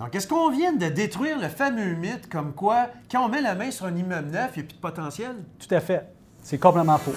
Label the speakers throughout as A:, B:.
A: Donc, est-ce qu'on vient de détruire le fameux mythe comme quoi, quand on met la main sur un immeuble neuf, il n'y a plus de potentiel?
B: Tout à fait. C'est complètement faux.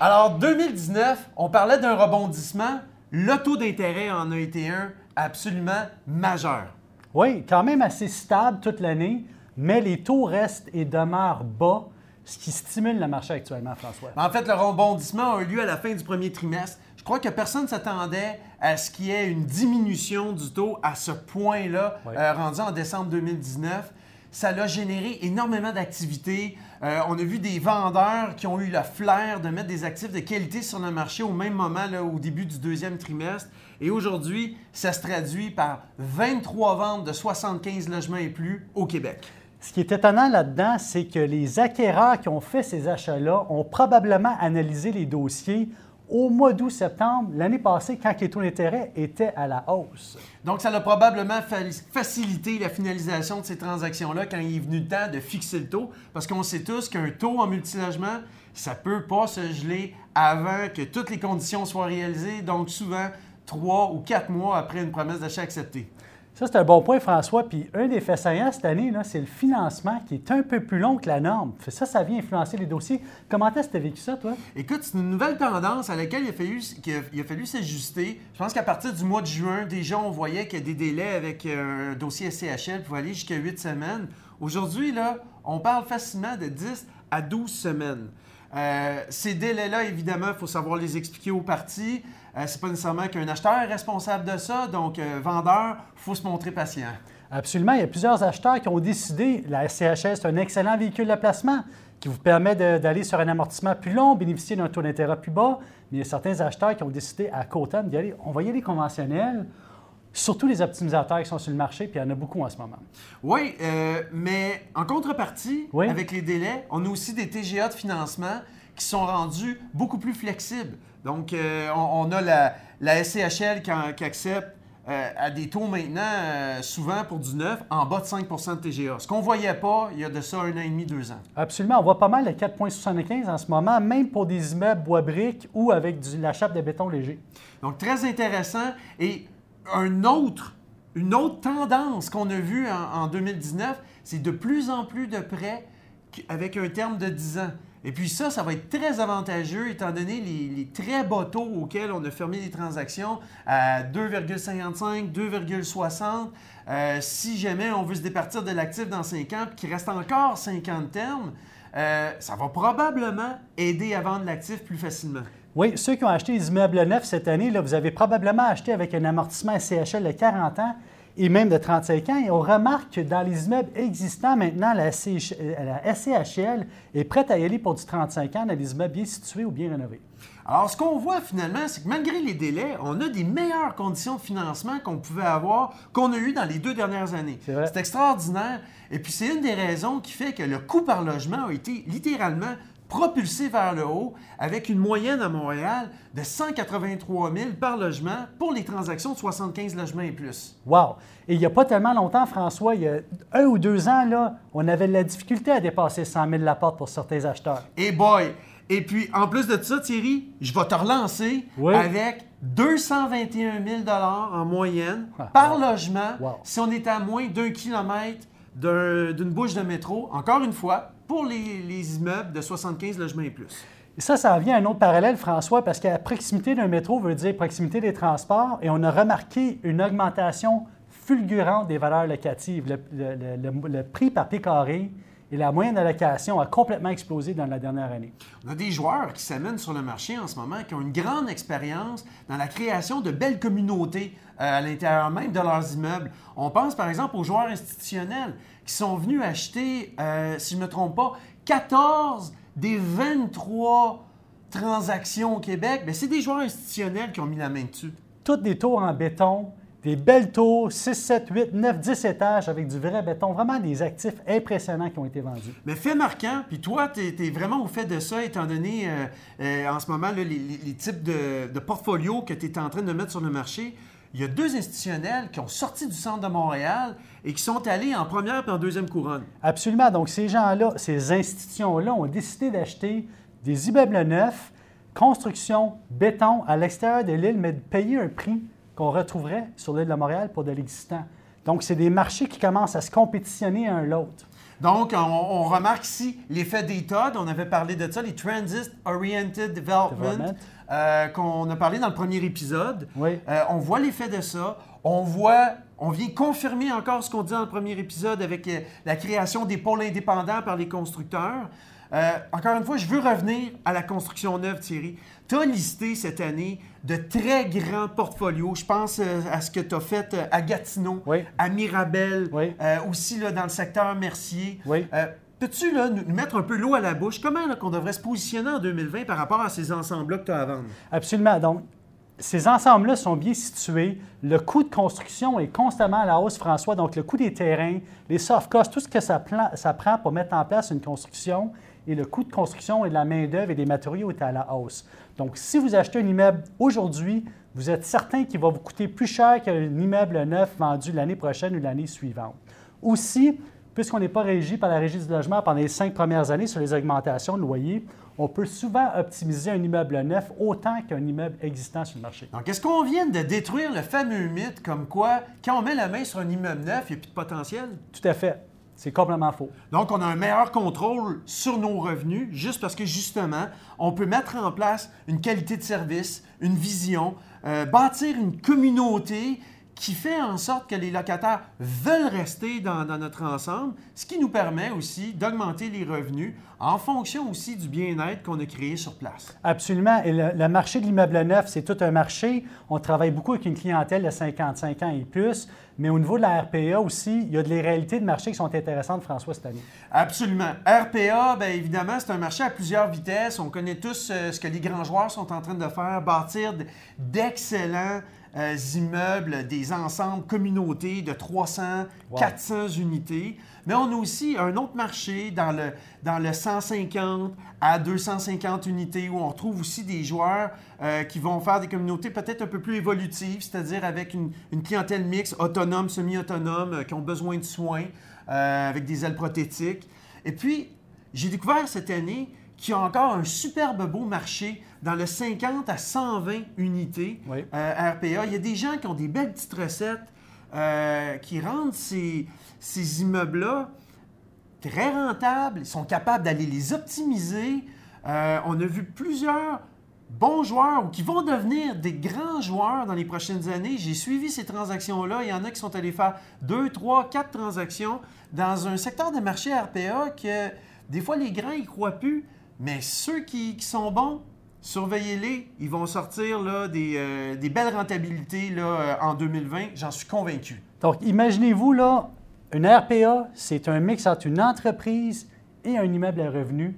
A: Alors, 2019, on parlait d'un rebondissement. Le taux d'intérêt en a été un absolument majeur.
B: Oui, quand même assez stable toute l'année, mais les taux restent et demeurent bas, ce qui stimule le marché actuellement, François.
A: En fait, le rebondissement a eu lieu à la fin du premier trimestre. Je crois que personne ne s'attendait à ce qu'il y ait une diminution du taux à ce point-là,
B: Oui.
A: euh, rendu en décembre 2019. Ça a généré énormément d'activités. Euh, on a vu des vendeurs qui ont eu le flair de mettre des actifs de qualité sur le marché au même moment, là, au début du deuxième trimestre. Et aujourd'hui, ça se traduit par 23 ventes de 75 logements et plus au Québec.
B: Ce qui est étonnant là-dedans, c'est que les acquéreurs qui ont fait ces achats-là ont probablement analysé les dossiers au mois d'août-septembre l'année passée, quand les taux d'intérêt étaient à la hausse.
A: Donc, ça a probablement fa- facilité la finalisation de ces transactions-là quand il est venu le temps de fixer le taux. Parce qu'on sait tous qu'un taux en multilogement, ça peut pas se geler avant que toutes les conditions soient réalisées. Donc, souvent, trois ou quatre mois après une promesse d'achat acceptée.
B: Ça, c'est un bon point, François. Puis un des faits saillants cette année, c'est le financement qui est un peu plus long que la norme. Ça, ça vient influencer les dossiers. Comment est-ce que tu as vécu ça, toi?
A: Écoute, c'est une nouvelle tendance à laquelle il a fallu, s'ajuster. Je pense qu'à partir du mois de juin, déjà, on voyait qu'il y a des délais avec euh, un dossier SCHL pour aller jusqu'à 8 semaines. Aujourd'hui, là, on parle facilement de 10 à 12 semaines. Euh, ces délais-là, évidemment, il faut savoir les expliquer aux parties. Euh, c'est pas nécessairement qu'un acheteur est responsable de ça, donc euh, vendeur, il faut se montrer patient.
B: Absolument. Il y a plusieurs acheteurs qui ont décidé, la SCHS, c'est un excellent véhicule de placement qui vous permet d'aller sur un amortissement plus long, bénéficier d'un taux d'intérêt plus bas. Mais il y a certains acheteurs qui ont décidé à court terme d'y aller. On va y aller conventionnel, surtout les optimisateurs qui sont sur le marché, puis il y en a beaucoup en ce moment.
A: Oui, euh, mais en contrepartie,
B: Oui.
A: avec les délais, on a aussi des TGA de financement qui sont rendus beaucoup plus flexibles. Donc, euh, on, on a la, la SCHL qui, en- qui accepte euh, à des taux maintenant, souvent pour du neuf, en bas de 5% de TGA. Ce qu'on ne voyait pas il y a de ça un an et demi, deux ans.
B: Absolument. On voit pas mal le 4,75 en ce moment, même pour des immeubles bois-briques ou avec du- la chape de béton léger.
A: Donc, très intéressant. Et un autre, une autre tendance qu'on a vue en, en 2019, c'est de plus en plus de prêts avec un terme de 10 ans. Et puis ça, ça va être très avantageux étant donné les, très bas taux auxquels on a fermé les transactions à 2,55, 2,60. Euh, si jamais on veut se départir de l'actif dans 5 ans, qu'il reste encore 50 termes, euh, ça va probablement aider à vendre l'actif plus facilement.
B: Oui, ceux qui ont acheté des immeubles neufs cette année, là, vous avez probablement acheté avec un amortissement SCHL de 40 ans et même de 35 ans. Et on remarque que dans les immeubles existants maintenant, la, SCH euh, la SCHL est prête à y aller pour du 35 ans dans des immeubles bien situés ou bien rénovés.
A: Alors, ce qu'on voit finalement, c'est que malgré les délais, on a des meilleures conditions de financement qu'on pouvait avoir, qu'on a eu dans les deux dernières années.
B: C'est
A: extraordinaire. Et puis, c'est une des raisons qui fait que le coût par logement a été littéralement propulsé vers le haut, avec une moyenne à Montréal de 183 000 par logement pour les transactions de 75 logements et plus.
B: Wow! Et il n'y a pas tellement longtemps, François, il y a un ou deux ans, là, on avait de la difficulté à dépasser 100 000 la porte pour certains acheteurs.
A: Et boy! Et puis, en plus de ça, Thierry, je vais te relancer
B: Oui.
A: avec 221 000 en moyenne
B: Ah,
A: par
B: wow.
A: logement
B: Wow.
A: si on est à moins d'un kilomètre d'un- d'une bouche de métro, encore une fois, pour les, les immeubles de 75 logements et plus.
B: Ça, ça revient à un autre parallèle, François, parce qu'à proximité d'un métro veut dire proximité des transports, et on a remarqué une augmentation fulgurante des valeurs locatives. Le- le- le prix par pied carré et la moyenne de location a complètement explosé dans la dernière année.
A: On a des joueurs qui s'amènent sur le marché en ce moment, qui ont une grande expérience dans la création de belles communautés euh, à l'intérieur même de leurs immeubles. On pense par exemple aux joueurs institutionnels qui sont venus acheter, euh, si je ne me trompe pas, 14 des 23 transactions au Québec. Ben, c'est des joueurs institutionnels qui ont mis la main dessus.
B: Toutes des tours en béton, des belles tours, 6, 7, 8, 9, 10 étages avec du vrai béton. Vraiment des actifs impressionnants qui ont été vendus.
A: Mais fait marquant, puis toi, tu es, vraiment au fait de ça, étant donné euh, euh, en ce moment là, les, les- les types de, de portfolios que tu es en train de mettre sur le marché. il y a deux institutionnels qui ont sorti du centre de Montréal et qui sont allés en première et en deuxième couronne.
B: Absolument. Donc, ces gens-là, ces institutions-là ont décidé d'acheter des immeubles neufs, construction, béton à l'extérieur de l'île, mais de payer un prix qu'on retrouverait sur l'île de Montréal pour de l'existant. Donc, c'est des marchés qui commencent à se compétitionner un l'autre.
A: Donc, on, remarque ici l'effet des TOD. On avait parlé de ça, les Transit Oriented Development, euh, qu'on a parlé dans le premier épisode.
B: Oui.
A: Euh, on voit l'effet de ça. On voit, on vient confirmer encore ce qu'on dit dans le premier épisode avec euh, la création des pôles indépendants par les constructeurs. Encore une fois, je veux revenir à la construction neuve, Thierry. Tu as listé cette année de très grands portfolios. Je pense euh, à ce que tu as fait euh, à Gatineau, à Mirabel, euh, aussi là, dans le secteur Mercier. Peux-tu nous mettre un peu l'eau à la bouche? Comment qu'on devrait se positionner en 2020 par rapport à ces ensembles-là que tu as à vendre?
B: Absolument. Donc, ces ensembles-là sont bien situés. Le coût de construction est constamment à la hausse, François. Donc, le coût des terrains, les soft costs, tout ce que ça, prend pour mettre en place une construction et le coût de construction et de la main-d'œuvre et des matériaux est à la hausse. Donc, si vous achetez un immeuble aujourd'hui, vous êtes certain qu'il va vous coûter plus cher qu'un immeuble neuf vendu l'année prochaine ou l'année suivante. Aussi, puisqu'on n'est pas régi par la régie du logement pendant les cinq premières années sur les augmentations de loyer, on peut souvent optimiser un immeuble neuf autant qu'un immeuble existant sur le marché.
A: Donc, est-ce qu'on vient de détruire le fameux mythe comme quoi, quand on met la main sur un immeuble neuf, il n'y a plus de potentiel?
B: Tout à fait. C'est complètement faux.
A: Donc, on a un meilleur contrôle sur nos revenus juste parce que, justement, on peut mettre en place une qualité de service, une vision, euh, bâtir une communauté qui fait en sorte que les locataires veulent rester dans, notre ensemble, ce qui nous permet aussi d'augmenter les revenus en fonction aussi du bien-être qu'on a créé sur place.
B: Absolument. Et le, marché de l'immeuble neuf, c'est tout un marché. On travaille beaucoup avec une clientèle de 55 ans et plus, mais au niveau de la RPA aussi, il y a des réalités de marché qui sont intéressantes, François, cette année.
A: Absolument. RPA, bien évidemment, c'est un marché à plusieurs vitesses. On connaît tous euh, ce que les grands joueurs sont en train de faire, bâtir d'excellents euh, immeubles, des ensembles, communautés de 300, 400 unités. Mais on a aussi un autre marché dans le, dans le 150 à 250 unités où on retrouve aussi des joueurs euh, qui vont faire des communautés peut-être un peu plus évolutives, c'est-à-dire avec une, clientèle mixte, autonome, semi-autonome, euh, qui ont besoin de soins, avec des ailes prothétiques. Et puis, j'ai découvert cette année qu'il y a encore un superbe beau marché dans le 50 à 120 unités euh, RPA. Il y a des gens qui ont des belles petites recettes euh, qui rendent ces, immeubles-là très rentables. Ils sont capables d'aller les optimiser. Euh, on a vu plusieurs bons joueurs ou qui vont devenir des grands joueurs dans les prochaines années. J'ai suivi ces transactions-là. Il y en a qui sont allés faire deux, trois, quatre transactions dans un secteur de marché RPA que des fois les grands n'y croient plus. Mais ceux qui sont bons, surveillez-les. Ils vont sortir là, des, euh, belles rentabilités là, euh, en 2020. J'en suis convaincu.
B: Donc, imaginez-vous, là, une RPA, c'est un mix entre une entreprise et un immeuble à revenus.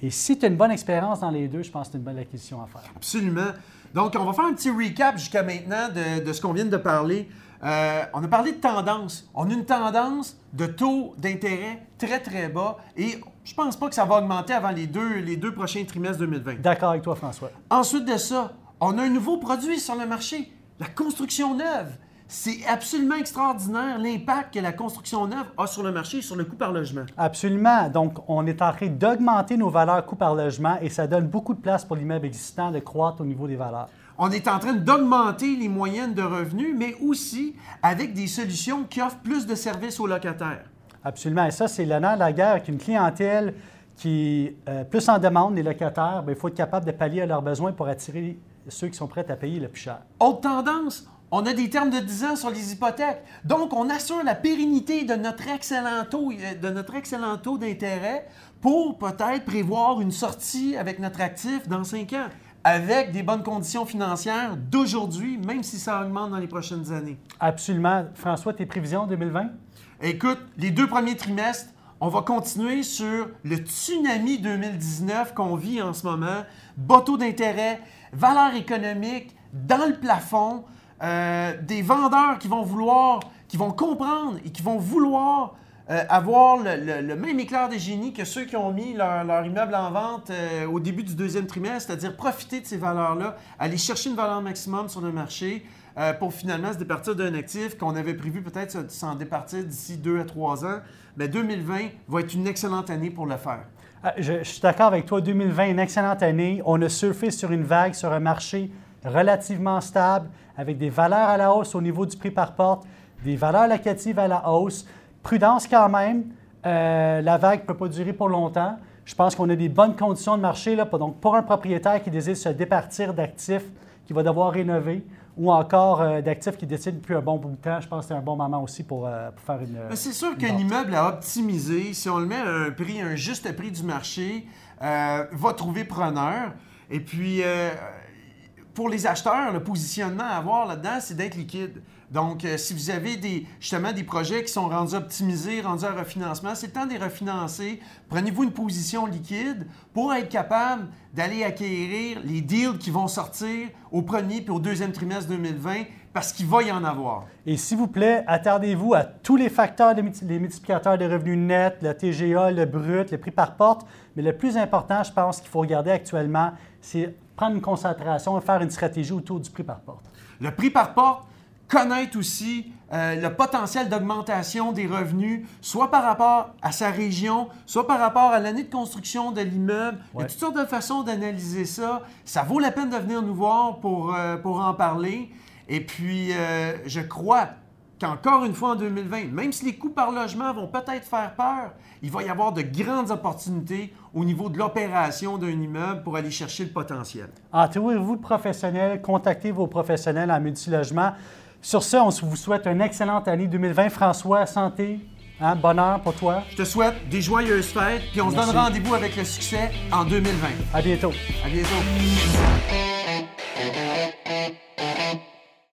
B: Et si tu as une bonne expérience dans les deux, je pense que c'est une bonne acquisition à faire.
A: Absolument. Donc, on va faire un petit recap jusqu'à maintenant de, de ce qu'on vient de parler. Euh, on a parlé de tendance. On a une tendance de taux d'intérêt très, très bas et je ne pense pas que ça va augmenter avant les deux, les deux prochains trimestres 2020.
B: D'accord avec toi, François.
A: Ensuite de ça, on a un nouveau produit sur le marché, la construction neuve. C'est absolument extraordinaire l'impact que la construction neuve a sur le marché et sur le coût par logement.
B: Absolument. Donc, on est en train d'augmenter nos valeurs coût par logement et ça donne beaucoup de place pour l'immeuble existant de croître au niveau des valeurs
A: on est en train d'augmenter les moyennes de revenus, mais aussi avec des solutions qui offrent plus de services aux locataires.
B: Absolument. Et ça, c'est l'honneur de la guerre avec une clientèle qui euh, plus en demande, les locataires. Ben, il faut être capable de pallier à leurs besoins pour attirer ceux qui sont prêts à payer le plus cher.
A: Autre tendance, on a des termes de 10 ans sur les hypothèques. Donc, on assure la pérennité de notre excellent taux, euh, de notre excellent taux d'intérêt pour peut-être prévoir une sortie avec notre actif dans 5 ans avec des bonnes conditions financières d'aujourd'hui, même si ça augmente dans les prochaines années.
B: Absolument. François, tes prévisions 2020?
A: Écoute, les deux premiers trimestres, on va continuer sur le tsunami 2019 qu'on vit en ce moment. Bas taux d'intérêt, valeur économique dans le plafond, euh, des vendeurs qui vont vouloir, qui vont comprendre et qui vont vouloir euh, avoir le, même éclair de génie que ceux qui ont mis leur, immeuble en vente euh, au début du deuxième trimestre, c'est-à-dire profiter de ces valeurs-là, aller chercher une valeur maximum sur le marché, euh, pour finalement se départir d'un actif qu'on avait prévu peut-être s'en départir d'ici deux à trois ans. Mais 2020 va être une excellente année pour le faire.
B: Ah, je, suis d'accord avec toi. 2020, une excellente année. On a surfé sur une vague, sur un marché relativement stable, avec des valeurs à la hausse au niveau du prix par porte, des valeurs locatives à la hausse. Prudence quand même. Euh, la vague ne peut pas durer pour longtemps. Je pense qu'on a des bonnes conditions de marché. Là, donc, pour un propriétaire qui désire se départir d'actifs qu'il va devoir rénover ou encore euh, d'actifs qui décide depuis un bon bout de temps, je pense que c'est un bon moment aussi pour, euh, faire une.
A: C'est sûr qu'un immeuble à optimiser, si on le met à un prix, un juste prix du marché, va trouver preneur. Et puis, pour les acheteurs, le positionnement à avoir là-dedans, c'est d'être liquide. Donc, euh, si vous avez des, justement des projets qui sont rendus optimisés, rendus à refinancement, c'est le temps de les refinancer. Prenez-vous une position liquide pour être capable d'aller acquérir les deals qui vont sortir au premier puis au deuxième trimestre 2020 parce qu'il va y en avoir.
B: Et s'il vous plaît, attardez-vous à tous les facteurs, des multiplicateurs de revenus nets, le TGA, le brut, le prix par porte. Mais le plus important, je pense qu'il faut regarder actuellement, c'est prendre une concentration et faire une stratégie autour du prix par porte.
A: Le prix par porte, connaître aussi euh, le potentiel d'augmentation des revenus, soit par rapport à sa région, soit par rapport à l'année de construction de l'immeuble. Il y a toutes sortes de façons d'analyser ça. Ça vaut la peine de venir nous voir pour, euh, pour en parler. Et puis, euh, je crois qu'encore une fois en 2020, même si les coûts par logement vont peut-être faire peur, il va y avoir de grandes opportunités au niveau de l'opération d'un immeuble pour aller chercher le potentiel.
B: Entourez-vous de professionnels, contactez vos professionnels en multilogement. Sur ce, on vous souhaite une excellente année 2020. François, santé, hein, bonheur pour toi.
A: Je te souhaite des joyeuses fêtes, puis on se donne rendez-vous avec le succès en 2020.
B: À bientôt.
A: À bientôt.